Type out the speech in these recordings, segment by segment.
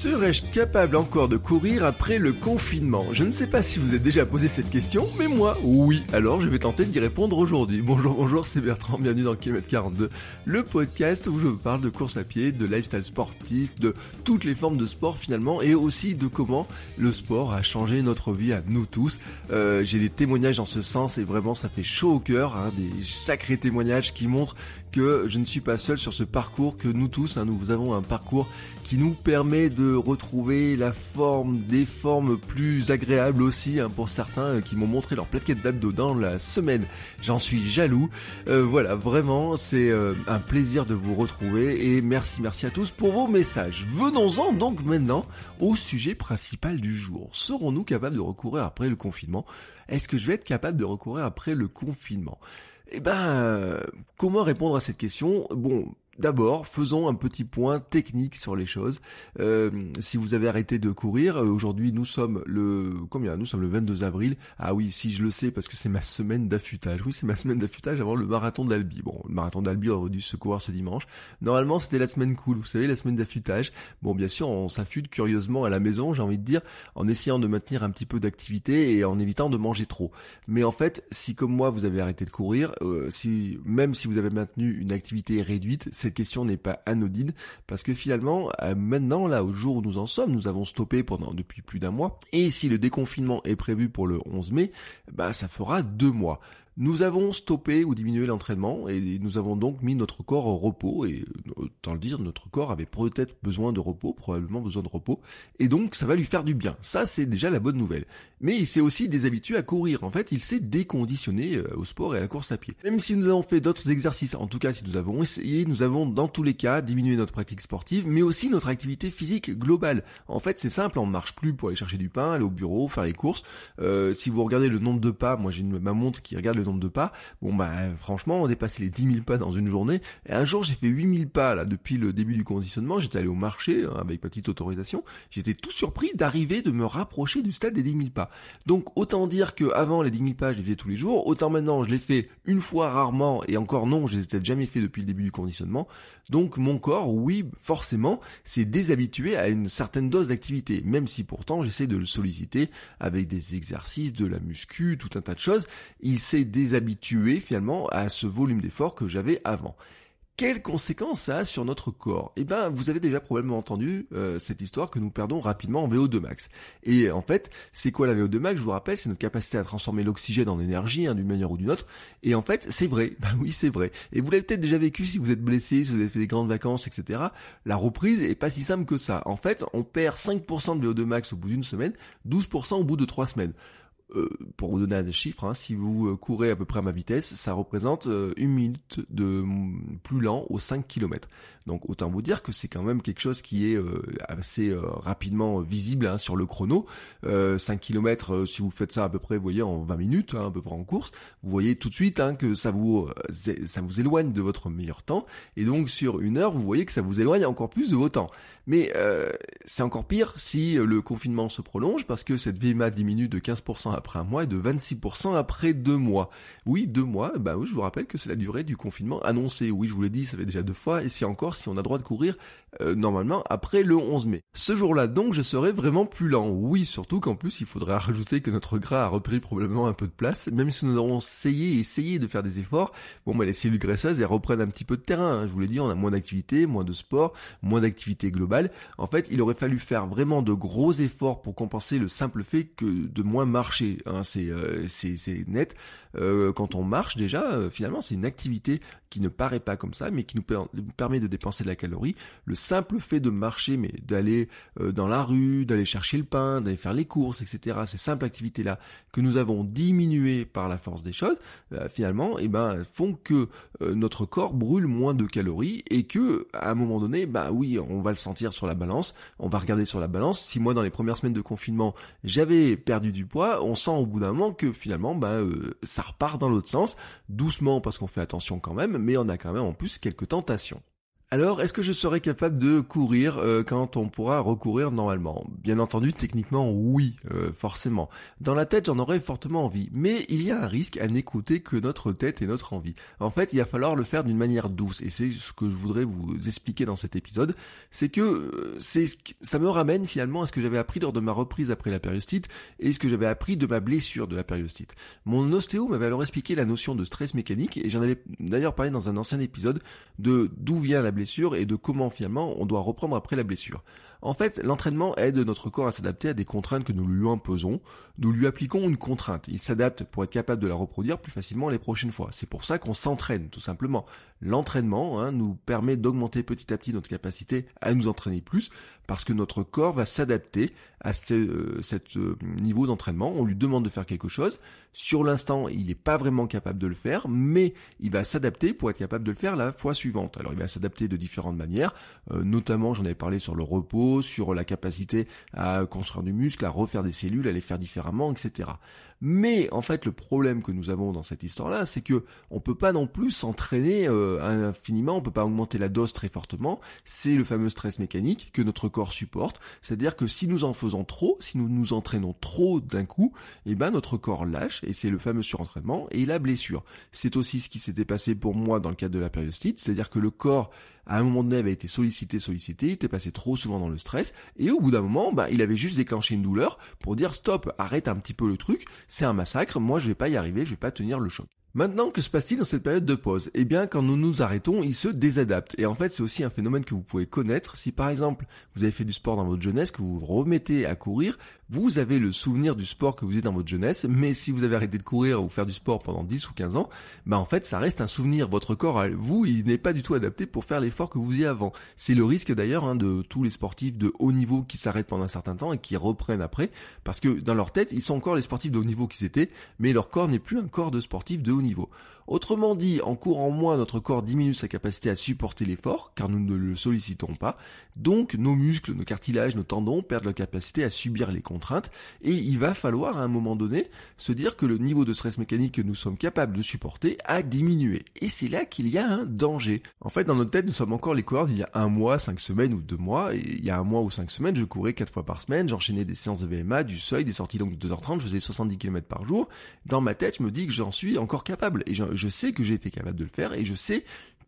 Serais-je capable encore de courir après le confinement? Je ne sais pas si vous êtes déjà posé cette question, mais moi, oui. Alors je vais tenter d'y répondre aujourd'hui. Bonjour, bonjour, c'est Bertrand, bienvenue dans Kilomètre 42, le podcast où je vous parle de course à pied, de lifestyle sportif, de toutes les formes de sport finalement, et aussi de comment le sport a changé notre vie à nous tous. Euh, J'ai des témoignages en ce sens, et vraiment ça fait chaud au cœur, hein, des sacrés témoignages qui montrent que je ne suis pas seul sur ce parcours, que nous tous, hein, nous avons un parcours qui nous permet de retrouver la forme, des formes plus agréables aussi hein, pour certains euh, qui m'ont montré leur plaquette d'abdos dans la semaine. J'en suis jaloux. Euh, voilà, vraiment, c'est euh, un plaisir de vous retrouver et merci, merci à tous pour vos messages. Venons-en donc maintenant au sujet principal du jour. Serons-nous capables de recourir après le confinement? Est-ce que je vais être capable de recourir après le confinement? Eh ben, comment répondre à cette question? Bon, D'abord, faisons un petit point technique sur les choses. Euh, si vous avez arrêté de courir, euh, aujourd'hui nous sommes le combien? Nous sommes le 22 avril. Ah oui, si je le sais parce que c'est ma semaine d'affûtage. Oui, c'est ma semaine d'affûtage avant le marathon d'Albi. Bon, le marathon d'Albi aurait dû se courir ce dimanche. Normalement, c'était la semaine cool. Vous savez, la semaine d'affûtage. Bon, bien sûr, on s'affûte curieusement à la maison. J'ai envie de dire, en essayant de maintenir un petit peu d'activité et en évitant de manger trop. Mais en fait, si comme moi vous avez arrêté de courir, euh, si même si vous avez maintenu une activité réduite, c'est question n'est pas anodine parce que finalement, euh, maintenant, là, au jour où nous en sommes, nous avons stoppé pendant depuis plus d'un mois. Et si le déconfinement est prévu pour le 11 mai, bah, ça fera deux mois. Nous avons stoppé ou diminué l'entraînement et nous avons donc mis notre corps au repos et autant le dire, notre corps avait peut-être besoin de repos, probablement besoin de repos et donc ça va lui faire du bien. Ça c'est déjà la bonne nouvelle. Mais il s'est aussi déshabitué à courir. En fait, il s'est déconditionné euh, au sport et à la course à pied. Même si nous avons fait d'autres exercices, en tout cas si nous avons essayé, nous avons dans tous les cas diminué notre pratique sportive, mais aussi notre activité physique globale. En fait, c'est simple, on ne marche plus pour aller chercher du pain, aller au bureau, faire les courses. Euh, si vous regardez le nombre de pas, moi j'ai ma montre qui regarde le de pas. Bon bah franchement, on dépassait les 10 000 pas dans une journée. Et un jour, j'ai fait 8 000 pas là depuis le début du conditionnement. J'étais allé au marché hein, avec petite autorisation. J'étais tout surpris d'arriver, de me rapprocher du stade des 10 000 pas. Donc autant dire que avant les 10 000 pas, je les faisais tous les jours. Autant maintenant, je les fais une fois rarement et encore non, je les ai jamais fait depuis le début du conditionnement. Donc mon corps, oui, forcément, s'est déshabitué à une certaine dose d'activité, même si pourtant j'essaie de le solliciter avec des exercices, de la muscu, tout un tas de choses. Il s'est déshabitué finalement à ce volume d'effort que j'avais avant. Quelles conséquences ça a sur notre corps? Eh ben, vous avez déjà probablement entendu euh, cette histoire que nous perdons rapidement en VO2 max. Et en fait, c'est quoi la VO2 max? Je vous rappelle, c'est notre capacité à transformer l'oxygène en énergie hein, d'une manière ou d'une autre. Et en fait, c'est vrai. Ben oui, c'est vrai. Et vous l'avez peut-être déjà vécu si vous êtes blessé, si vous avez fait des grandes vacances, etc. La reprise est pas si simple que ça. En fait, on perd 5% de VO2 max au bout d'une semaine, 12% au bout de 3 semaines. Euh, pour vous donner un chiffre, hein, si vous euh, courez à peu près à ma vitesse, ça représente euh, une minute de plus lent aux 5 km. Donc autant vous dire que c'est quand même quelque chose qui est assez rapidement visible hein, sur le chrono. 5 km, si vous faites ça à peu près, vous voyez, en 20 minutes, hein, à peu près en course, vous voyez tout de suite hein, que ça vous, ça vous éloigne de votre meilleur temps. Et donc sur une heure, vous voyez que ça vous éloigne encore plus de vos temps. Mais c'est encore pire si le confinement se prolonge parce que cette VMA diminue de 15% après un mois et de 26% après deux mois. Oui, deux mois, bah oui, je vous rappelle que c'est la durée du confinement annoncé. Oui, je vous l'ai dit, ça fait déjà deux fois, et si encore, si on a droit de courir euh, normalement après le 11 mai. Ce jour-là donc je serai vraiment plus lent. Oui, surtout qu'en plus il faudra rajouter que notre gras a repris probablement un peu de place, même si nous avons essayé essayé de faire des efforts. Bon bah les cellules graisseuses elles reprennent un petit peu de terrain. Hein. Je vous l'ai dit, on a moins d'activité, moins de sport, moins d'activité globale. En fait, il aurait fallu faire vraiment de gros efforts pour compenser le simple fait que de moins marcher. Hein. Euh, c'est net. Euh, quand on marche déjà, finalement c'est une activité qui ne paraît pas comme ça, mais qui nous permet de dépenser de la calorie. Le simple fait de marcher, mais d'aller euh, dans la rue, d'aller chercher le pain, d'aller faire les courses, etc. Ces simples activités-là que nous avons diminuées par la force des choses, euh, finalement, eh ben, font que euh, notre corps brûle moins de calories et que, à un moment donné, bah oui, on va le sentir sur la balance, on va regarder sur la balance. Si moi, dans les premières semaines de confinement, j'avais perdu du poids, on, sent au bout d'un moment que finalement, bah, ça repart dans l'autre sens, doucement parce qu'on fait attention quand même, mais on a quand même en plus quelques tentations. Alors, est-ce que je serai capable de courir euh, quand on pourra recourir normalement? Bien entendu, techniquement, oui, euh, forcément. Dans la tête, j'en aurais fortement envie, mais il y a un risque à n'écouter que notre tête et notre envie. En fait, il va falloir le faire d'une manière douce, et c'est ce que je voudrais vous expliquer dans cet épisode, c'est que euh, c'est ça me ramène finalement à ce que j'avais appris lors de ma reprise après la périostite et ce que j'avais appris de ma blessure de la périostite. Mon ostéo m'avait alors expliqué la notion de stress mécanique, et j'en avais d'ailleurs parlé dans un ancien épisode de d'où vient la blessure et de comment finalement on doit reprendre après la blessure. En fait, l'entraînement aide notre corps à s'adapter à des contraintes que nous lui imposons. Nous lui appliquons une contrainte. Il s'adapte pour être capable de la reproduire plus facilement les prochaines fois. C'est pour ça qu'on s'entraîne, tout simplement. L'entraînement hein, nous permet d'augmenter petit à petit notre capacité à nous entraîner plus, parce que notre corps va s'adapter à ce euh, euh, niveau d'entraînement. On lui demande de faire quelque chose. Sur l'instant, il n'est pas vraiment capable de le faire, mais il va s'adapter pour être capable de le faire la fois suivante. Alors il va s'adapter de différentes manières, euh, notamment j'en avais parlé sur le repos, sur la capacité à construire du muscle, à refaire des cellules, à les faire différemment, etc. Mais en fait, le problème que nous avons dans cette histoire-là, c'est que on peut pas non plus s'entraîner euh, infiniment, on peut pas augmenter la dose très fortement. C'est le fameux stress mécanique que notre corps supporte. C'est-à-dire que si nous en faisons trop, si nous nous entraînons trop d'un coup, eh ben notre corps lâche et c'est le fameux surentraînement et la blessure. C'est aussi ce qui s'était passé pour moi dans le cadre de la périostite, c'est-à-dire que le corps à un moment donné avait été sollicité, sollicité, il était passé trop souvent dans le stress, et au bout d'un moment, bah, il avait juste déclenché une douleur pour dire stop, arrête un petit peu le truc, c'est un massacre, moi je vais pas y arriver, je vais pas tenir le choc. Maintenant, que se passe-t-il dans cette période de pause? Eh bien, quand nous nous arrêtons, il se désadapte. Et en fait, c'est aussi un phénomène que vous pouvez connaître. Si par exemple, vous avez fait du sport dans votre jeunesse, que vous vous remettez à courir, vous avez le souvenir du sport que vous êtes dans votre jeunesse, mais si vous avez arrêté de courir ou faire du sport pendant 10 ou 15 ans, bah en fait, ça reste un souvenir. Votre corps, vous, il n'est pas du tout adapté pour faire l'effort que vous y avant. C'est le risque d'ailleurs hein, de tous les sportifs de haut niveau qui s'arrêtent pendant un certain temps et qui reprennent après, parce que dans leur tête, ils sont encore les sportifs de haut niveau qu'ils étaient, mais leur corps n'est plus un corps de sportif de haut niveau. Autrement dit, en courant moins, notre corps diminue sa capacité à supporter l'effort, car nous ne le sollicitons pas. Donc, nos muscles, nos cartilages, nos tendons perdent la capacité à subir les contraintes, et il va falloir à un moment donné se dire que le niveau de stress mécanique que nous sommes capables de supporter a diminué. Et c'est là qu'il y a un danger. En fait, dans notre tête, nous sommes encore les coureurs d'il y a un mois, cinq semaines ou deux mois, et il y a un mois ou cinq semaines, je courais quatre fois par semaine, j'enchaînais des séances de VMA, du seuil, des sorties longues de 2h30, je faisais 70 km par jour. Dans ma tête, je me dis que j'en suis encore capable, sais que j'ai été capable de le faire et je sais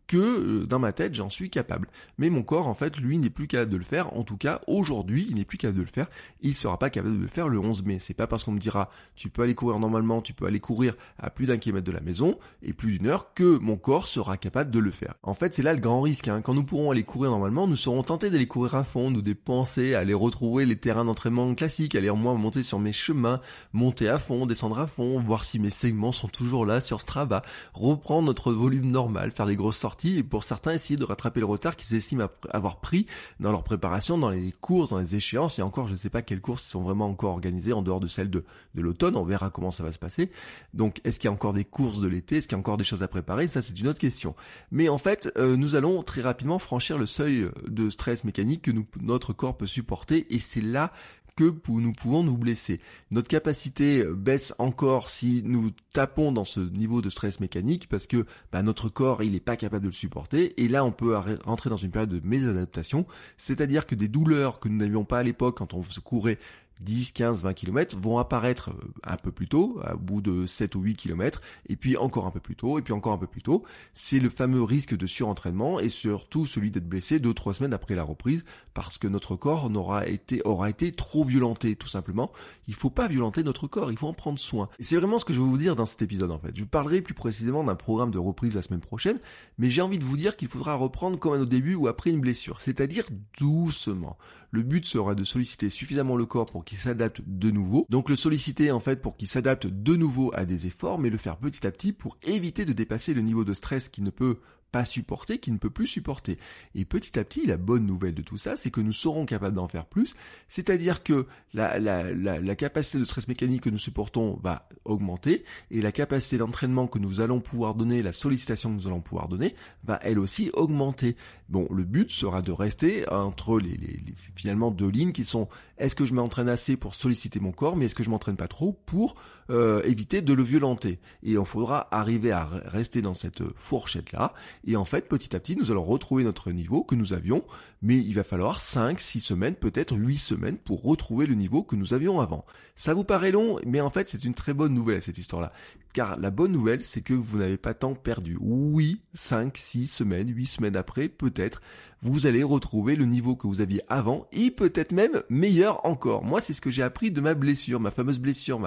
que euh, dans ma tête j'en suis capable. Mais mon corps en fait lui n'est plus capable de le faire. En tout cas aujourd'hui il n'est plus capable de le faire. Il sera pas capable de le faire le 11 mai. C'est pas parce qu'on me dira tu peux aller courir normalement, tu peux aller courir à plus d'un kilomètre de la maison et plus d'une heure que mon corps sera capable de le faire. En fait c'est là le grand risque. Hein. Quand nous pourrons aller courir normalement, nous serons tentés d'aller courir à fond, nous dépenser, aller retrouver les terrains d'entraînement classiques, aller moi monter sur mes chemins, monter à fond, descendre à fond, voir si mes segments sont toujours là sur Strava, reprendre notre volume normal, faire des grosses sorties et pour certains essayer de rattraper le retard qu'ils estiment avoir pris dans leur préparation, dans les courses, dans les échéances. Et encore, je ne sais pas quelles courses sont vraiment encore organisées en dehors de celles de, l'automne. On verra comment ça va se passer. Donc, est-ce qu'il y a encore des courses de l'été? Est-ce qu'il y a encore des choses à préparer? Ça, c'est une autre question. Mais en fait, euh, nous allons très rapidement franchir le seuil de stress mécanique que notre corps peut supporter. Et c'est là que nous pouvons nous blesser. Notre capacité baisse encore si nous tapons dans ce niveau de stress mécanique parce que bah, notre corps il n'est pas capable de le supporter et là on peut rentrer dans une période de mésadaptation, c'est-à-dire que des douleurs que nous n'avions pas à l'époque quand on se courait 10, 15, 20 km vont apparaître euh, un peu plus tôt, à bout de 7 ou 8 km, et puis encore un peu plus tôt, et puis encore un peu plus tôt. C'est le fameux risque de surentraînement et surtout celui d'être blessé 2-3 semaines après la reprise parce que notre corps été, aura été trop violenté tout simplement. Il faut pas violenter notre corps, il faut en prendre soin. Et c'est vraiment ce que je veux vous dire dans cet épisode en fait. Je parlerai plus précisément d'un programme de reprise la semaine prochaine, mais j'ai envie de vous dire qu'il faudra reprendre comme au début ou après une blessure, c'est-à-dire doucement. Le but sera de solliciter suffisamment le corps pour qu'il s'adapte de nouveau. Donc le solliciter en fait pour qu'il s'adapte de nouveau à des efforts, mais le faire petit à petit pour éviter de dépasser le niveau de stress qui ne peut pas supporter, qui ne peut plus supporter. Et petit à petit, la bonne nouvelle de tout ça, c'est que nous serons capables d'en faire plus, c'est-à-dire que la, capacité de stress mécanique que nous supportons va augmenter, et la capacité d'entraînement que nous allons pouvoir donner, la sollicitation que nous allons pouvoir donner, va elle aussi augmenter. Bon, le but sera de rester entre les, les, les finalement deux lignes qui sont est-ce que je m'entraîne assez pour solliciter mon corps, mais est-ce que je m'entraîne pas trop pour euh, éviter de le violenter? Et il faudra arriver à rester dans cette fourchette-là. Et en fait, petit à petit, nous allons retrouver notre niveau que nous avions, mais il va falloir 5, 6 semaines, peut-être 8 semaines pour retrouver le niveau que nous avions avant. Ça vous paraît long, mais en fait, c'est une très bonne nouvelle cette histoire-là. Car la bonne nouvelle, c'est que vous n'avez pas tant perdu. Oui, 5, 6 semaines, 8 semaines après, peut-être, vous allez retrouver le niveau que vous aviez avant et peut-être même meilleur encore. Moi, c'est ce que j'ai appris de ma blessure, ma fameuse blessure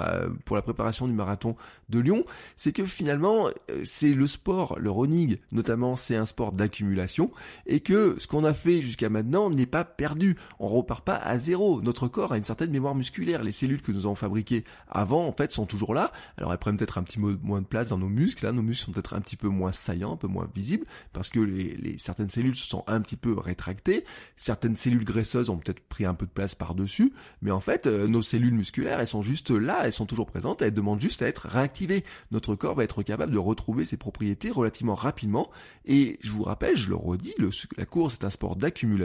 pour la préparation du marathon de Lyon, c'est que finalement, euh, c'est le sport, le running notamment, c'est un sport d'accumulation et que ce qu'on a fait jusqu'à maintenant n'est pas perdu. On repart pas à zéro. Notre corps a une certaine mémoire musculaire. Les cellules que nous avons fabriquées avant, en fait, sont toujours là. Alors elles prennent peut-être un petit peu moins de place dans nos muscles. Là, nos muscles sont peut-être un petit peu moins saillants, un peu moins visibles parce que les certaines cellules se sont un petit peu rétracté. Certaines cellules graisseuses ont peut-être pris un peu de place par-dessus, mais en fait, euh, nos cellules musculaires, elles sont juste là, elles sont toujours présentes, elles demandent juste à être réactivées. Notre corps va être capable de retrouver ses propriétés relativement rapidement. Et je vous rappelle, je le redis, la course est un sport d'accumulation,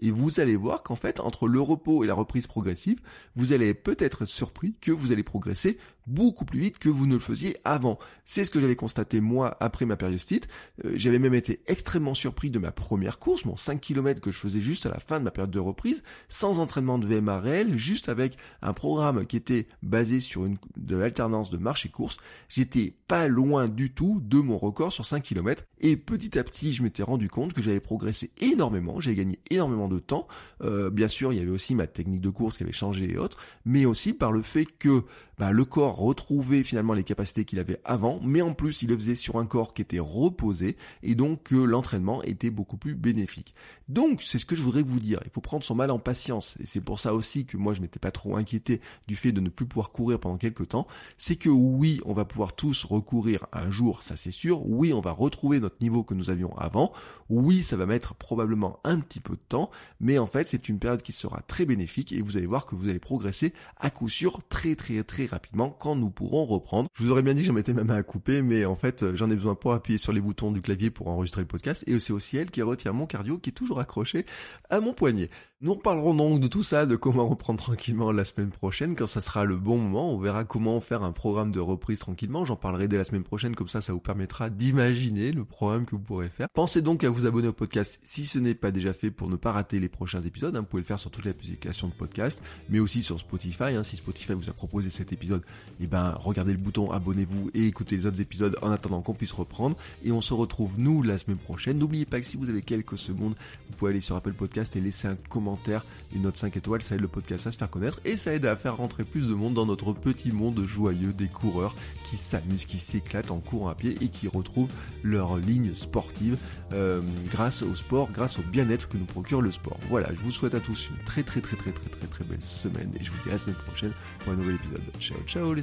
et vous allez voir qu'en fait, entre le repos et la reprise progressive, vous allez peut-être être surpris que vous allez progresser beaucoup plus vite que vous ne le faisiez avant. C'est ce que j'avais constaté moi après ma périostite. Euh, j'avais même été extrêmement surpris de ma première course, mon 5 km que je faisais juste à la fin de ma période de reprise, sans entraînement de VMA réel, juste avec un programme qui était basé sur une de l'alternance de marche et course. J'étais pas loin du tout de mon record sur 5 km et petit à petit je m'étais rendu compte que j'avais progressé énormément, j'avais gagné énormément de temps. Euh, bien sûr il y avait aussi ma technique de course qui avait changé et autres, mais aussi par le fait que bah, le corps retrouvait finalement les capacités qu'il avait avant, mais en plus il le faisait sur un corps qui était reposé, et donc que l'entraînement était beaucoup plus bénéfique. Donc c'est ce que je voudrais vous dire, il faut prendre son mal en patience, et c'est pour ça aussi que moi je m'étais pas trop inquiété du fait de ne plus pouvoir courir pendant quelques temps, c'est que oui, on va pouvoir tous recourir un jour, ça c'est sûr, oui, on va retrouver notre niveau que nous avions avant, oui, ça va mettre probablement un petit peu de temps, mais en fait c'est une période qui sera très bénéfique, et vous allez voir que vous allez progresser à coup sûr très très très rapidement quand nous pourrons reprendre. Je vous aurais bien dit que j'en mettais ma main à couper, mais en fait, euh, j'en ai besoin pour appuyer sur les boutons du clavier pour enregistrer le podcast, et c'est aussi elle qui retient mon cardio qui est toujours accroché à mon poignet. Nous reparlerons donc de tout ça, de comment reprendre tranquillement la semaine prochaine, quand ça sera le bon moment. On verra comment faire un programme de reprise tranquillement. J'en parlerai dès la semaine prochaine, comme ça, ça vous permettra d'imaginer le programme que vous pourrez faire. Pensez donc à vous abonner au podcast si ce n'est pas déjà fait pour ne pas rater les prochains épisodes. Hein. Vous pouvez le faire sur toutes les applications de podcast, mais aussi sur Spotify. Hein. Si Spotify vous a proposé cet épisode, eh ben, regardez le bouton abonnez-vous et écoutez les autres épisodes en attendant qu'on puisse reprendre. Et on se retrouve, nous, la semaine prochaine. N'oubliez pas que si vous avez quelques secondes, vous pouvez aller sur Apple Podcast et laisser un commentaire une note 5 étoiles, ça aide le podcast à se faire connaître et ça aide à faire rentrer plus de monde dans notre petit monde joyeux des coureurs qui s'amusent, qui s'éclatent en courant à pied et qui retrouvent leur ligne sportive euh, grâce au sport, grâce au bien-être que nous procure le sport. Voilà, je vous souhaite à tous une très très très très très très très belle semaine et je vous dis à la semaine prochaine pour un nouvel épisode. Ciao ciao les